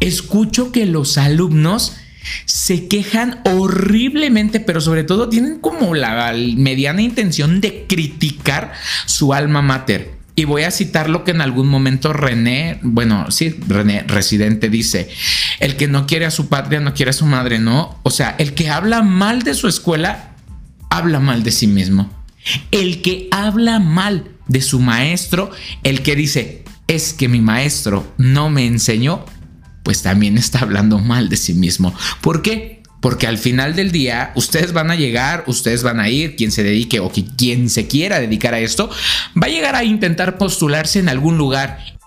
escucho que los alumnos se quejan horriblemente, pero sobre todo tienen como la mediana intención de criticar su alma mater. Y voy a citar lo que en algún momento René, bueno, sí, René, residente, dice, el que no quiere a su patria no quiere a su madre, ¿no? O sea, el que habla mal de su escuela, habla mal de sí mismo. El que habla mal de su maestro, el que dice, es que mi maestro no me enseñó, pues también está hablando mal de sí mismo. ¿Por qué? Porque al final del día ustedes van a llegar, ustedes van a ir, quien se dedique o quien se quiera dedicar a esto, va a llegar a intentar postularse en algún lugar